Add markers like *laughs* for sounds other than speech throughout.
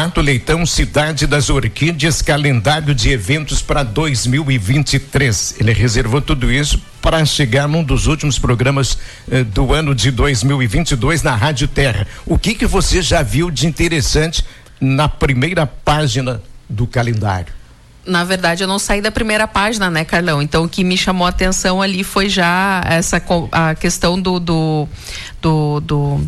Mato Leitão, Cidade das Orquídeas, calendário de eventos para 2023. Ele reservou tudo isso para chegar num dos últimos programas eh, do ano de 2022 na Rádio Terra. O que que você já viu de interessante na primeira página do calendário? na verdade, eu não saí da primeira página, né, Carlão? Então, o que me chamou a atenção ali foi já essa a questão do, do, do, do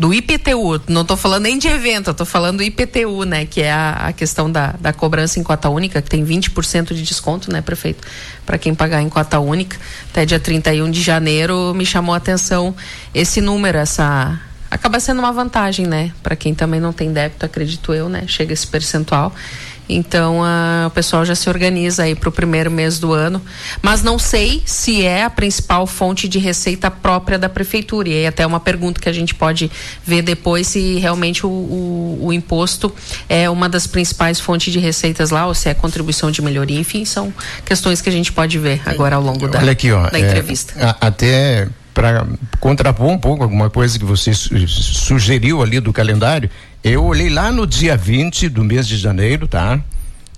do IPTU, não estou falando nem de evento, estou falando do IPTU, né, que é a, a, questão da, da cobrança em cota única, que tem 20% de desconto, né, prefeito, para quem pagar em cota única, até dia 31 de janeiro, me chamou a atenção esse número, essa acaba sendo uma vantagem, né, para quem também não tem débito, acredito eu, né, chega esse percentual. Então a, o pessoal já se organiza aí para o primeiro mês do ano. Mas não sei se é a principal fonte de receita própria da prefeitura. E aí até uma pergunta que a gente pode ver depois se realmente o, o, o imposto é uma das principais fontes de receitas lá, ou se é contribuição de melhoria. Enfim, são questões que a gente pode ver agora ao longo da, Olha aqui, ó, da é, entrevista. A, até para contrapor um pouco alguma coisa que você sugeriu ali do calendário, eu olhei lá no dia 20 do mês de janeiro, tá?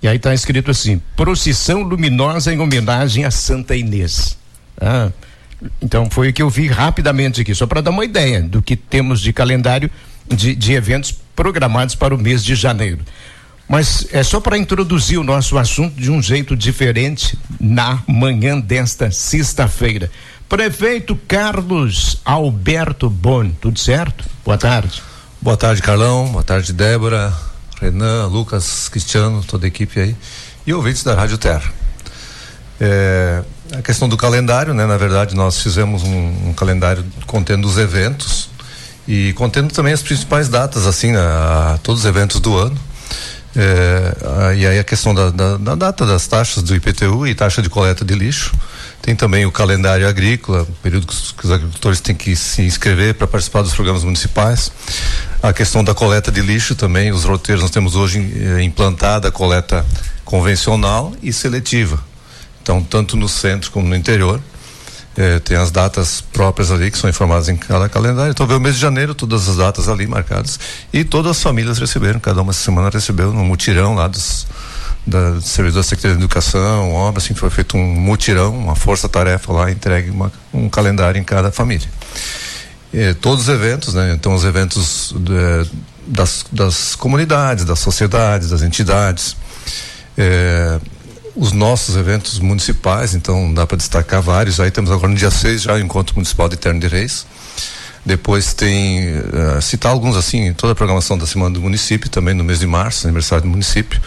E aí tá escrito assim: procissão luminosa em homenagem a Santa Inês. Ah, então foi o que eu vi rapidamente aqui, só para dar uma ideia do que temos de calendário de, de eventos programados para o mês de janeiro. Mas é só para introduzir o nosso assunto de um jeito diferente na manhã desta sexta-feira. Prefeito Carlos Alberto Bon, tudo certo? Boa tarde. Boa tarde, Carlão. Boa tarde, Débora, Renan, Lucas, Cristiano, toda a equipe aí. E ouvintes da Rádio Terra. É, a questão do calendário, né? Na verdade, nós fizemos um, um calendário contendo os eventos e contendo também as principais datas, assim, né, a, todos os eventos do ano. É, a, e aí a questão da, da, da, data das taxas do IPTU e taxa de coleta de lixo. Tem também o calendário agrícola, período que os, que os agricultores têm que se inscrever para participar dos programas municipais. A questão da coleta de lixo também, os roteiros, nós temos hoje eh, implantada a coleta convencional e seletiva. Então, tanto no centro como no interior, eh, tem as datas próprias ali que são informadas em cada calendário. Então, veio o mês de janeiro, todas as datas ali marcadas. E todas as famílias receberam, cada uma semana recebeu no mutirão lá dos, da serviço da Secretaria de Educação, obra, assim, foi feito um mutirão, uma força-tarefa lá, entregue uma, um calendário em cada família. E, todos os eventos, né? Então, os eventos de, das, das comunidades, das sociedades, das entidades, é, os nossos eventos municipais, então dá para destacar vários. Aí temos agora no dia 6 já o Encontro Municipal de Eterno de Reis. Depois tem, uh, citar alguns assim, toda a programação da Semana do Município, também no mês de março, aniversário do município.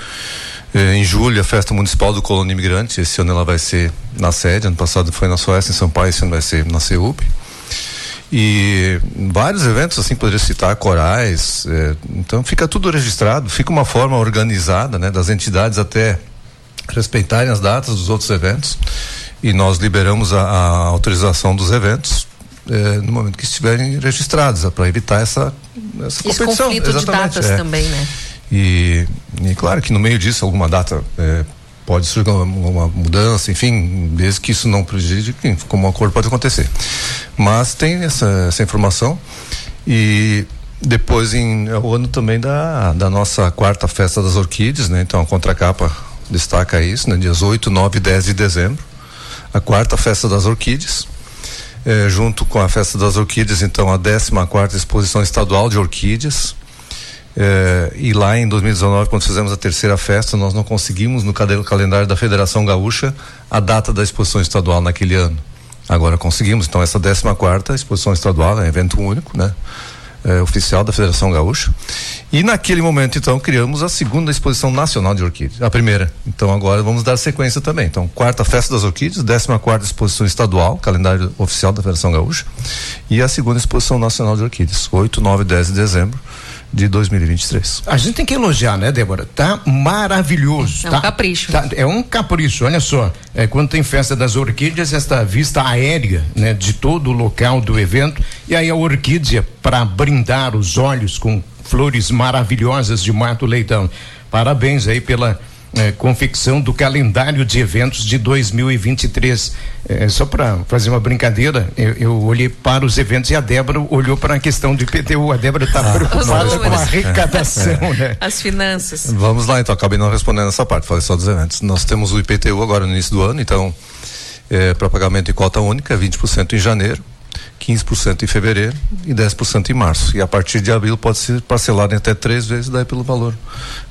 Eh, em julho, a festa municipal do Colônia Imigrante. Esse ano ela vai ser na sede. Ano passado foi na Suécia, em São Paulo. Esse ano vai ser na CEUP. E vários eventos, assim, poderia citar, corais. Eh, então fica tudo registrado. Fica uma forma organizada, né, das entidades até respeitarem as datas dos outros eventos. E nós liberamos a, a autorização dos eventos eh, no momento que estiverem registrados, é para evitar essa, essa Esse competição. conflito de datas é. também, né? E, e claro que no meio disso alguma data é, pode surgir uma, mudança, enfim, desde que isso não prejudique, como um acordo pode acontecer. Mas tem essa, essa informação e depois em é o ano também da, da nossa quarta festa das orquídeas, né? Então a contracapa destaca isso, né? Dias 8, 9 e 10 de dezembro. A quarta festa das orquídeas. É, junto com a festa das orquídeas, então a 14 quarta exposição estadual de orquídeas é, e lá em 2019, quando fizemos a terceira festa, nós não conseguimos no calendário da Federação Gaúcha a data da exposição estadual naquele ano. Agora conseguimos, então essa 14 quarta exposição estadual, é evento único, né? É, oficial da Federação Gaúcha. E naquele momento, então, criamos a segunda exposição nacional de orquídeas, a primeira. Então agora vamos dar sequência também. Então, quarta festa das orquídeas, 14 quarta exposição estadual, calendário oficial da Federação Gaúcha, e a segunda exposição nacional de orquídeas, 8, 9 e 10 de dezembro de 2023. A gente tem que elogiar, né, Débora? Tá maravilhoso. É tá, um capricho. Tá, é um capricho, olha só. É, quando tem festa das orquídeas, esta vista aérea, né, de todo o local do evento, e aí a orquídea para brindar os olhos com flores maravilhosas de Mato Leitão. Parabéns aí pela é, confecção do calendário de eventos de 2023. É, só para fazer uma brincadeira, eu, eu, olhei para os eventos e a Débora olhou para a questão do IPTU. A Débora está ah, preocupada com a arrecadação, é. né? *laughs* As finanças. Vamos lá, então, acabei não respondendo essa parte, falei só dos eventos. Nós temos o IPTU agora no início do ano, então, é, para pagamento em cota única, 20% em janeiro 15% em fevereiro e 10% em março. E a partir de abril pode ser parcelado em até três vezes, daí pelo valor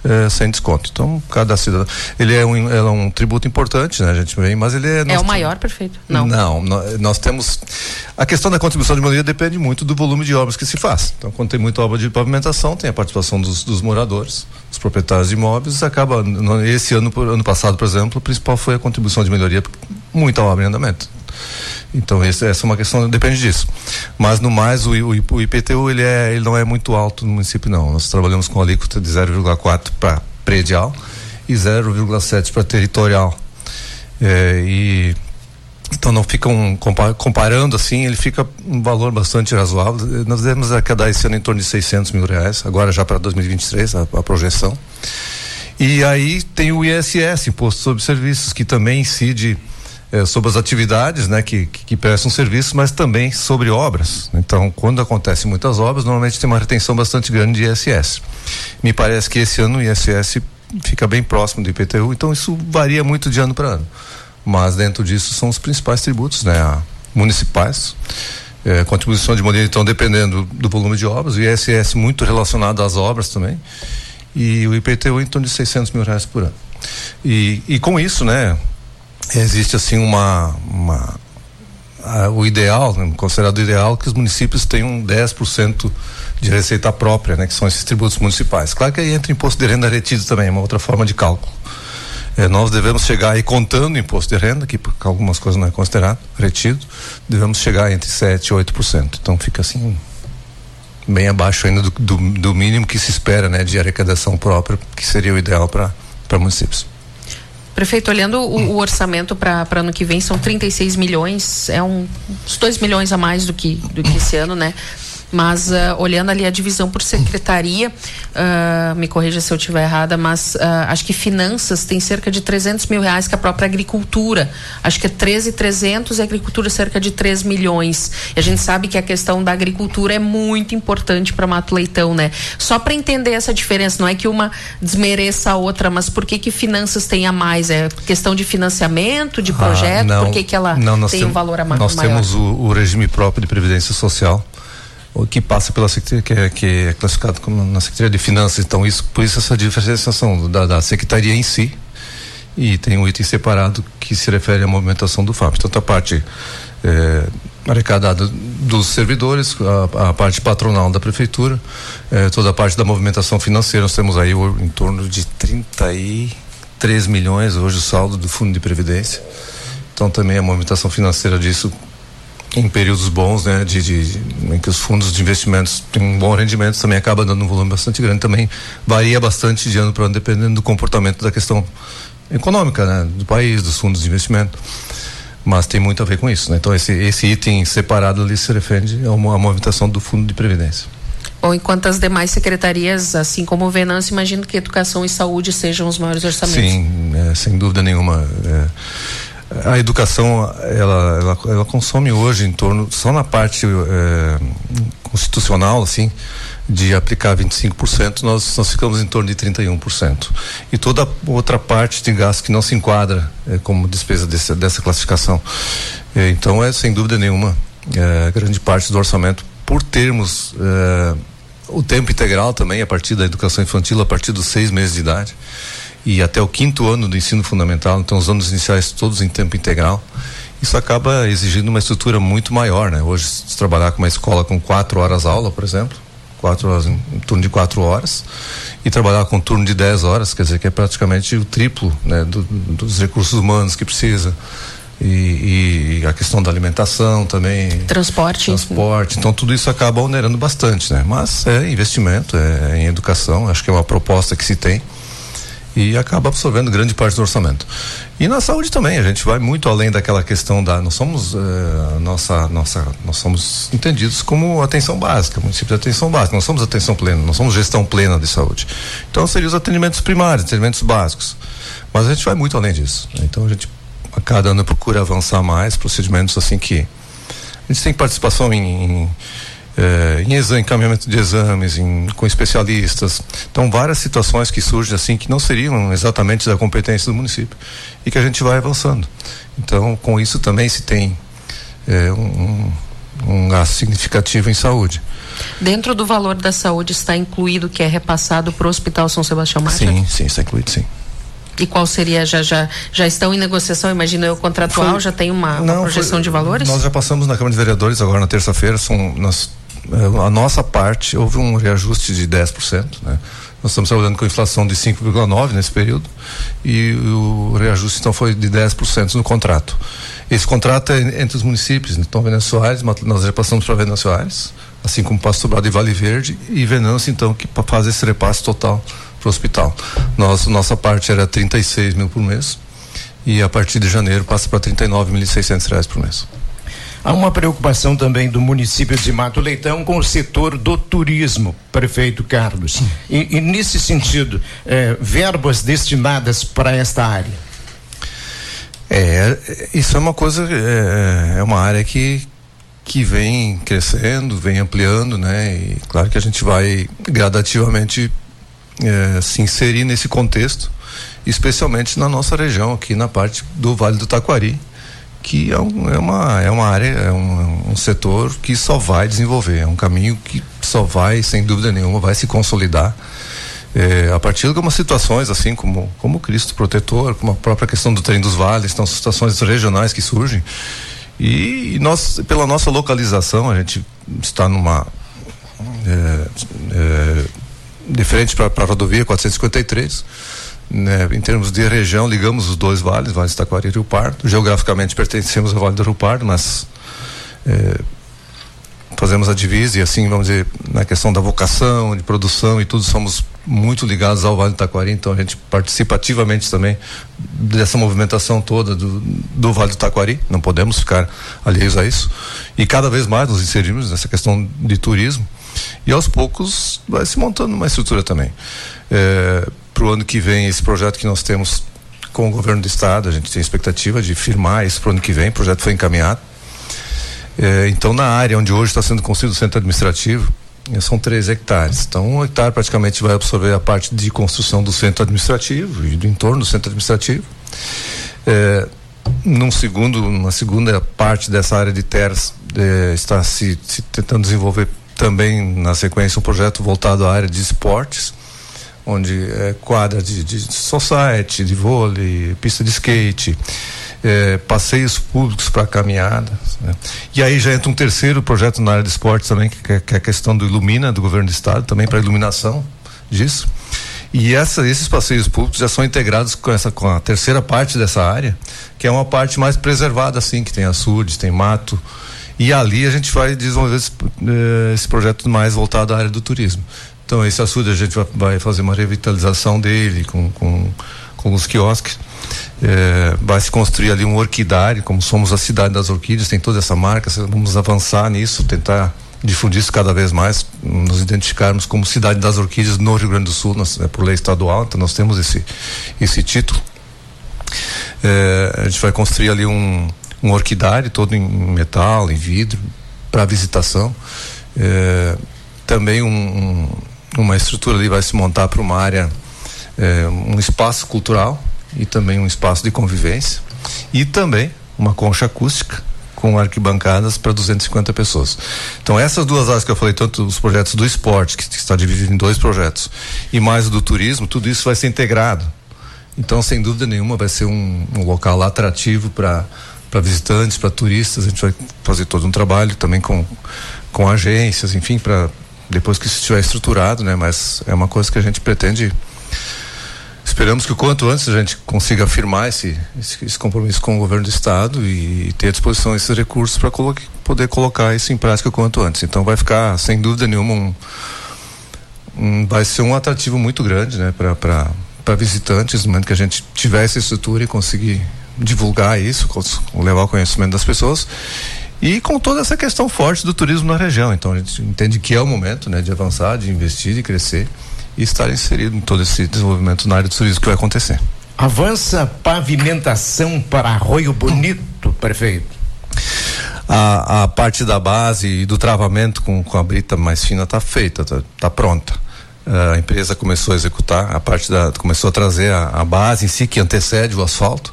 é, sem desconto. Então, cada cidadão. Ele é um, é um tributo importante, né? A gente vem, mas ele é. É o maior, perfeito? Não. Não, nós, temos. A questão da contribuição de melhoria depende muito do volume de obras que se faz. Então, quando tem muita obra de pavimentação, tem a participação dos, dos moradores, dos proprietários de imóveis, acaba. Esse ano, ano passado, por exemplo, o principal foi a contribuição de melhoria, muita obra em andamento. Então essa é uma questão, depende disso. Mas no mais o, o, IPTU ele, é, ele não é muito alto no município não. Nós trabalhamos com alíquota de 0,4 para predial e 0,7 para territorial. É, e então não ficam comparando assim, ele fica um valor bastante razoável. Nós devemos arrecadar esse ano em torno de 600 mil reais, agora já para 2023 a, a projeção. E aí tem o ISS, Imposto sobre Serviços, que também incide é, sobre as atividades né, que, que, que, prestam serviço, mas também sobre obras. Então, quando acontecem muitas obras, normalmente tem uma retenção bastante grande de ISS. Me parece que esse ano o ISS fica bem próximo do IPTU, então isso varia muito de ano para ano. Mas dentro disso são os principais tributos né, municipais. É, contribuição de modelo, então, dependendo do volume de obras, o ISS muito relacionado às obras também, e o IPTU em torno de 600 mil reais por ano. E, e com isso, né, existe assim uma, uma o ideal, né, considerado ideal que os municípios tenham 10% de receita própria, né, que são esses tributos municipais. Claro que aí entra imposto de renda retido também, é uma outra forma de cálculo. É, nós devemos chegar aí contando imposto de renda, que algumas coisas não é considerado retido, devemos chegar entre 7 e 8%. Então fica assim bem abaixo ainda do, do, do mínimo que se espera, né, de arrecadação própria, que seria o ideal para municípios. Prefeito, olhando o, o orçamento para ano que vem, são 36 milhões, é um, uns 2 milhões a mais do que, do que esse ano, né? Mas uh, olhando ali a divisão por secretaria, uh, me corrija se eu estiver errada, mas uh, acho que finanças tem cerca de 300 mil reais que a própria agricultura. Acho que é 13,300 e agricultura cerca de 3 milhões. E a gente sabe que a questão da agricultura é muito importante para Mato Leitão, né? Só para entender essa diferença, não é que uma desmereça a outra, mas por que que finanças tem a mais? É questão de financiamento, de projeto? Ah, não, por que que ela não, tem um valor a mais? Nós maior? temos o, o regime próprio de previdência social que passa pela secretaria que é, que é classificado como na secretaria de finanças então isso por isso essa diferenciação da, da secretaria em si e tem um item separado que se refere à movimentação do FAP tanto a parte é, arrecadada dos servidores a, a, parte patronal da prefeitura é, toda a parte da movimentação financeira. Nós temos aí em torno de 33 milhões hoje o saldo do fundo de previdência. Então também a movimentação financeira disso em períodos bons, né, de, de, em que os fundos de investimentos têm um bom rendimento, também acaba dando um volume bastante grande. Também varia bastante de ano para ano, dependendo do comportamento da questão econômica, né, do país, dos fundos de investimento. Mas tem muito a ver com isso, né? Então esse, esse item separado ali se refere a uma, movimentação do fundo de previdência. Bom, enquanto as demais secretarias, assim como o Venâncio, imagino que educação e saúde sejam os maiores orçamentos. Sim, é, sem dúvida nenhuma. É, a educação, ela, ela, ela, consome hoje em torno, só na parte é, constitucional, assim, de aplicar 25%, nós, nós ficamos em torno de 31%. E toda outra parte de gasto que não se enquadra é, como despesa desse, dessa classificação. É, então, é sem dúvida nenhuma, grande parte do orçamento, por termos o tempo integral também, a partir da educação infantil, a partir dos seis meses de idade e até o quinto ano do ensino fundamental, então os anos iniciais todos em tempo integral. Isso acaba exigindo uma estrutura muito maior, né? Hoje, se trabalhar com uma escola com quatro horas aula, por exemplo, quatro horas, um turno de quatro horas, e trabalhar com um turno de dez horas, quer dizer que é praticamente o triplo né, do, dos recursos humanos que precisa. E, e, a questão da alimentação também. Transporte. Transporte. Então tudo isso acaba onerando bastante, né? Mas é investimento, é, é em educação, acho que é uma proposta que se tem e acaba absorvendo grande parte do orçamento. E na saúde também, a gente vai muito além daquela questão da. Nós somos, eh, nossa, nossa, nós somos entendidos como atenção básica, município de atenção básica. Nós somos atenção plena, nós somos gestão plena de saúde. Então, seriam os atendimentos primários, atendimentos básicos. Mas a gente vai muito além disso. Então a gente a cada ano procura avançar mais procedimentos assim que a gente tem participação em, em é, em exame, encaminhamento de exames, em, com especialistas. Então, várias situações que surgem assim que não seriam exatamente da competência do município e que a gente vai avançando. Então, com isso também se tem é, um, um gasto significativo em saúde. Dentro do valor da saúde está incluído que é repassado para o Hospital São Sebastião Mata? Sim, sim, está incluído, sim. E qual seria, já, já, já estão em negociação, imagino eu, contratual, foi, já tem uma, uma não, projeção foi, de valores? Nós já passamos na Câmara de Vereadores agora na terça-feira, são, nós a nossa parte houve um reajuste de 10%, né? Nós estamos trabalhando com inflação de 5,9 nesse período e o reajuste então foi de 10% no contrato. Esse contrato é entre os municípios, então Venâncio Soares, nós já passamos para Venâncio Soares, assim como Passo Sobrado e Vale Verde e Venâncio então que faz esse repasse total para o hospital. Nossa, nossa parte era 36 mil por mês e a partir de janeiro passa para 39.600 reais por mês. Há uma preocupação também do município de Mato Leitão com o setor do turismo, prefeito Carlos. E, e nesse sentido, eh, verbas destinadas para esta área? É, isso é uma coisa, é, é uma área que, que vem crescendo, vem ampliando, né? E claro que a gente vai gradativamente é, se inserir nesse contexto, especialmente na nossa região, aqui na parte do Vale do Taquari que é, um, é, uma, é uma área, é um, um, setor que só vai desenvolver, é um caminho que só vai, sem dúvida nenhuma, vai se consolidar. É, a partir de algumas situações, assim como, como Cristo Protetor, como a própria questão do trem dos vales, então situações regionais que surgem. E, e nós, pela nossa localização, a gente está numa. É, é, de frente para a rodovia 453 né, em termos de região, ligamos os dois vales, Vale do Taquari e Rio Pardo. Geograficamente pertencemos ao Vale do Rio Pardo, mas é, fazemos a divisa e assim, vamos dizer, na questão da vocação, de produção e tudo, somos muito ligados ao Vale do Taquari, então a gente participa ativamente também dessa movimentação toda do, do Vale do Taquari, não podemos ficar alheios a isso. E cada vez mais nos inserimos nessa questão de turismo e aos poucos vai se montando uma estrutura também. É, para o ano que vem esse projeto que nós temos com o governo do estado, a gente tem expectativa de firmar isso para o ano que vem, o projeto foi encaminhado. É, então, na área onde hoje está sendo construído o centro administrativo, é, são três hectares. Então, um hectare praticamente vai absorver a parte de construção do centro administrativo e do entorno do centro administrativo. É, num segundo, uma segunda parte dessa área de terras é, está se, se tentando desenvolver também na sequência um projeto voltado à área de esportes onde é quadra de, de society, de vôlei, pista de skate, é, passeios públicos para caminhada. Né? E aí já entra um terceiro projeto na área de esporte também, que é, que é a questão do Ilumina, do governo do estado, também para iluminação disso. E essa, esses passeios públicos já são integrados com essa com a terceira parte dessa área, que é uma parte mais preservada assim, que tem açudes, tem mato. E ali a gente vai desenvolver esse, eh, esse projeto mais voltado à área do turismo. Então esse açude a gente vai, fazer uma revitalização dele com, com, com os quiosques. É, vai se construir ali um orquidário, como somos a cidade das orquídeas, tem toda essa marca, vamos avançar nisso, tentar difundir isso cada vez mais, nos identificarmos como cidade das orquídeas no Rio Grande do Sul, nós, é por lei estadual, então nós temos esse, esse título. É, a gente vai construir ali um, um orquidário todo em metal, em vidro, para visitação. É, também um uma estrutura ali vai se montar para uma área, é, um espaço cultural e também um espaço de convivência e também uma concha acústica com arquibancadas para 250 pessoas. Então essas duas áreas que eu falei, tanto os projetos do esporte, que está dividido em dois projetos, e mais o do turismo, tudo isso vai ser integrado. Então, sem dúvida nenhuma, vai ser um, um local atrativo para para visitantes, para turistas. A gente vai fazer todo um trabalho também com com agências, enfim, para depois que estiver estruturado, né? Mas é uma coisa que a gente pretende. Esperamos que o quanto antes a gente consiga afirmar esse, esse, compromisso com o governo do estado e ter à disposição esses recursos para colo poder colocar isso em prática o quanto antes. Então vai ficar, sem dúvida nenhuma, um, um vai ser um atrativo muito grande, né? Para visitantes, no momento que a gente tiver essa estrutura e conseguir divulgar isso, levar o conhecimento das pessoas e com toda essa questão forte do turismo na região. Então a gente entende que é o momento né, de avançar, de investir, de crescer e estar inserido em todo esse desenvolvimento na área do turismo que vai acontecer. Avança pavimentação para Arroio Bonito, prefeito. A, a parte da base e do travamento com, com a brita mais fina está feita, está tá pronta. A empresa começou a executar, a parte da. começou a trazer a, a base em si, que antecede o asfalto,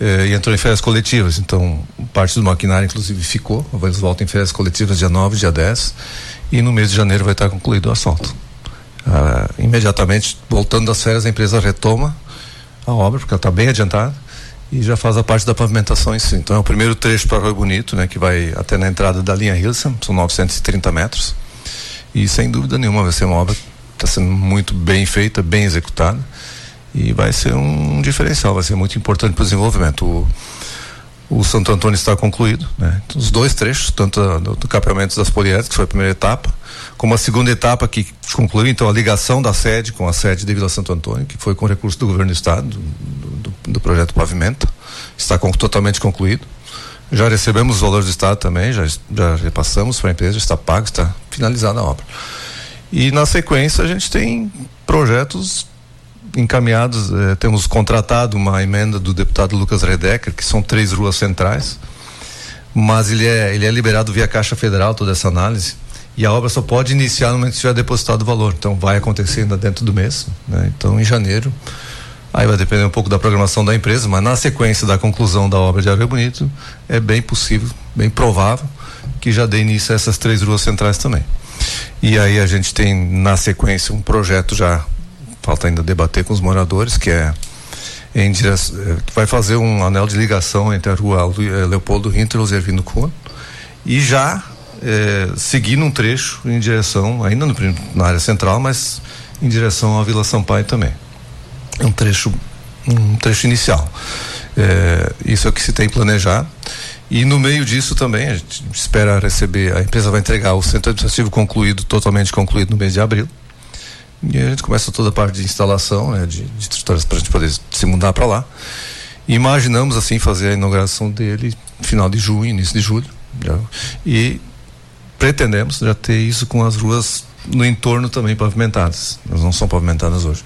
eh, e entrou em férias coletivas. Então, parte do maquinário, inclusive, ficou. Eles voltam em férias coletivas dia 9, dia 10, e no mês de janeiro vai estar concluído o asfalto. Ah, imediatamente, voltando das férias, a empresa retoma a obra, porque ela está bem adiantada e já faz a parte da pavimentação em si. Então é o primeiro trecho para Rio Bonito, né, que vai até na entrada da linha Hilson, são 930 metros. E sem dúvida nenhuma vai ser uma obra que está sendo muito bem feita, bem executada e vai ser um diferencial, vai ser muito importante para o desenvolvimento. O, Santo Antônio está concluído, né? Os dois trechos, tanto do, do capeamento das poliédricas, que foi a primeira etapa, como a segunda etapa que concluiu então a ligação da sede com a sede de Vila Santo Antônio, que foi com recurso do governo do estado, do, do, do projeto Pavimento, está com, totalmente concluído. Já recebemos os valores do estado também, já, já repassamos para a empresa, está pago, está finalizada a obra. E na sequência a gente tem projetos encaminhados, eh, temos contratado uma emenda do deputado Lucas Redecker, que são três ruas centrais, mas ele é, ele é liberado via Caixa Federal toda essa análise e a obra só pode iniciar no momento que tiver depositado o valor. Então vai acontecer ainda dentro do mês. Né? Então em janeiro. Aí vai depender um pouco da programação da empresa, mas na sequência da conclusão da obra de Areia Bonito, é bem possível, bem provável, que já dê início a essas três ruas centrais também. E aí a gente tem na sequência um projeto já, falta ainda debater com os moradores, que é em direção, é, vai fazer um anel de ligação entre a rua é, Leopoldo Hinter e o Zervino Kuhn, e já é, seguindo um trecho em direção, ainda no, na área central, mas em direção à Vila Sampaio também. É um trecho, um trecho inicial. É, isso é o que se tem planejado. E no meio disso também, a gente espera receber, a empresa vai entregar o centro administrativo concluído, totalmente concluído no mês de abril. E a gente começa toda a parte de instalação, né, de, de estruturas para a gente poder se mudar para lá. E imaginamos assim fazer a inauguração dele final de junho, início de julho. Já. E pretendemos já ter isso com as ruas no entorno também pavimentadas. Elas não são pavimentadas hoje.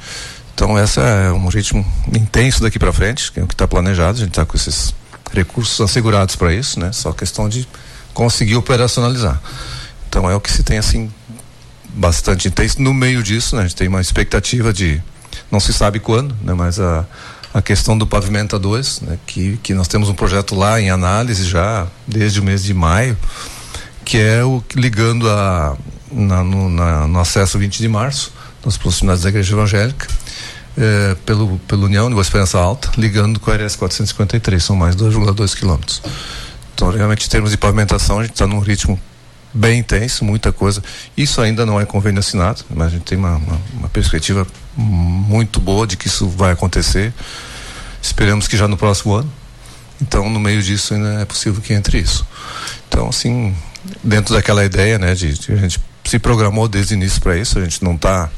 Então essa é um ritmo intenso daqui para frente, que é o que está planejado. A gente está com esses recursos assegurados para isso, né? Só questão de conseguir operacionalizar. Então é o que se tem assim bastante intenso. No meio disso, né? A gente tem uma expectativa de não se sabe quando, né? Mas a a questão do pavimenta 2, né? Que que nós temos um projeto lá em análise já desde o mês de maio que é o ligando a, na, no, na, no, acesso 20 de março, nas proximidades da igreja evangélica, é, pelo, pelo União de Boa Esperança Alta, ligando com a RS 453, são mais 2,2 quilômetros. Então, realmente, em termos de pavimentação, a gente está num ritmo bem intenso, muita coisa. Isso ainda não é convênio assinado, mas a gente tem uma, uma, uma perspectiva muito boa de que isso vai acontecer. Esperamos que já no próximo ano. Então, no meio disso, ainda é possível que entre isso. Então, assim, dentro daquela ideia, né, de, de a gente se programou desde o início para isso, a gente não está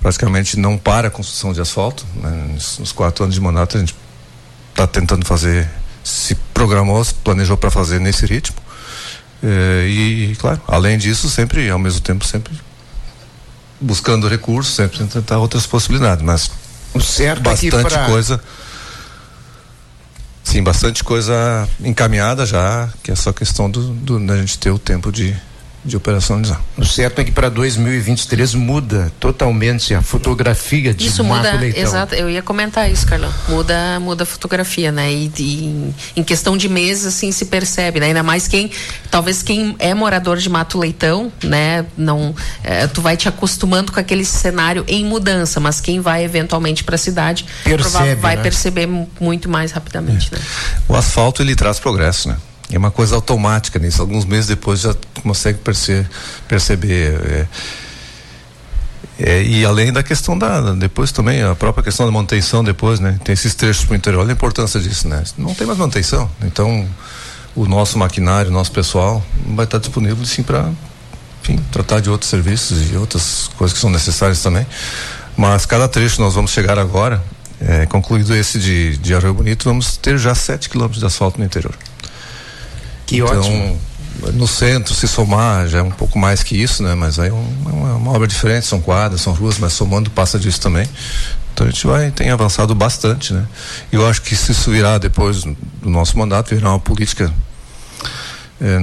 praticamente não para a construção de asfalto, né, nos quatro anos de mandato a gente está tentando fazer, se programou, se planejou para fazer nesse ritmo. É, e, claro, além disso, sempre, ao mesmo tempo, sempre buscando recursos, sempre tentar outras possibilidades, mas o certo bastante é pra... coisa Sim, bastante coisa encaminhada já, que é só questão do, do da gente ter o tempo de, de operacionalizar. O certo é que para 2023 muda totalmente a fotografia de isso Mato muda, Leitão. Exato, eu ia comentar isso, Carlão. Muda, muda a fotografia, né? E, e, em questão de meses assim se percebe, né? Ainda mais quem, talvez quem é morador de Mato Leitão, né? Não, é, tu vai te acostumando com aquele cenário em mudança, mas quem vai eventualmente para a cidade Percebe, vai né? perceber muito mais rapidamente, é. né? O asfalto ele traz progresso, né? É uma coisa automática nisso. Alguns meses depois já consegue perceber. perceber é, é, e além da questão da. Depois também, a própria questão da manutenção depois, né? Tem esses trechos para o interior. Olha a importância disso, né? Não tem mais manutenção. Então, o nosso maquinário, o nosso pessoal vai estar disponível sim para tratar de outros serviços e outras coisas que são necessárias também. Mas cada trecho nós vamos chegar agora, é, concluído esse de, de Arroio Bonito, vamos ter já 7 quilômetros de asfalto no interior. Que então, ótimo. No centro, se somar, já é um pouco mais que isso, né? Mas aí é uma, uma obra diferente, são quadras, são ruas, mas somando passa disso também. Então a gente vai, tem avançado bastante, né? E eu acho que se isso virar depois do nosso mandato, virar uma política é,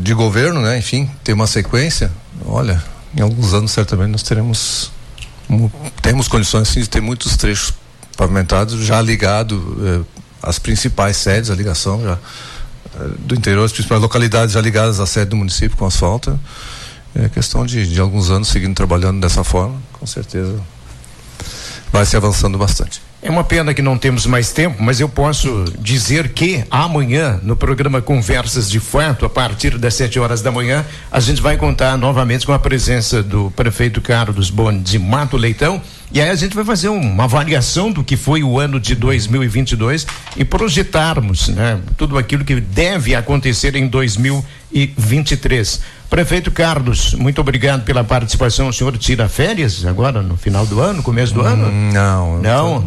de governo, né? Enfim, ter uma sequência, olha, em alguns anos certamente nós teremos temos condições sim, de ter muitos trechos pavimentados já ligado eh, às principais sedes, a ligação já do interior, as principais localidades já ligadas à sede do município com asfalto. É questão de, de alguns anos seguindo trabalhando dessa forma, com certeza vai se avançando bastante. É uma pena que não temos mais tempo, mas eu posso dizer que amanhã, no programa Conversas de Fato, a partir das 7 horas da manhã, a gente vai contar novamente com a presença do prefeito Carlos Boni de Mato Leitão. E aí a gente vai fazer uma avaliação do que foi o ano de 2022 e projetarmos, né, tudo aquilo que deve acontecer em 2023. Prefeito Carlos, muito obrigado pela participação. O senhor tira férias agora no final do ano, começo do ano? Não. Não.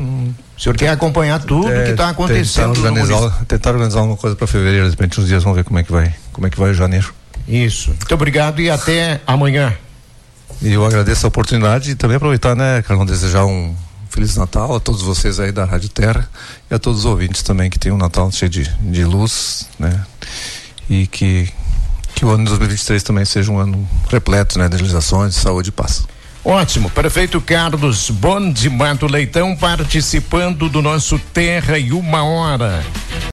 O senhor quer acompanhar tudo é, que está acontecendo? Tentar organizar, tentar organizar alguma coisa para fevereiro, de repente uns dias vamos ver como é que vai, como é que vai janeiro. Isso. Muito obrigado e até amanhã. E eu agradeço a oportunidade e também aproveitar, né, Carlão, desejar um Feliz Natal a todos vocês aí da Rádio Terra e a todos os ouvintes também que tenham um Natal cheio de, de luz, né? E que que o ano de 2023 também seja um ano repleto né, de realizações, de saúde e paz. Ótimo. Prefeito Carlos Bon de Mato Leitão participando do nosso Terra e Uma Hora.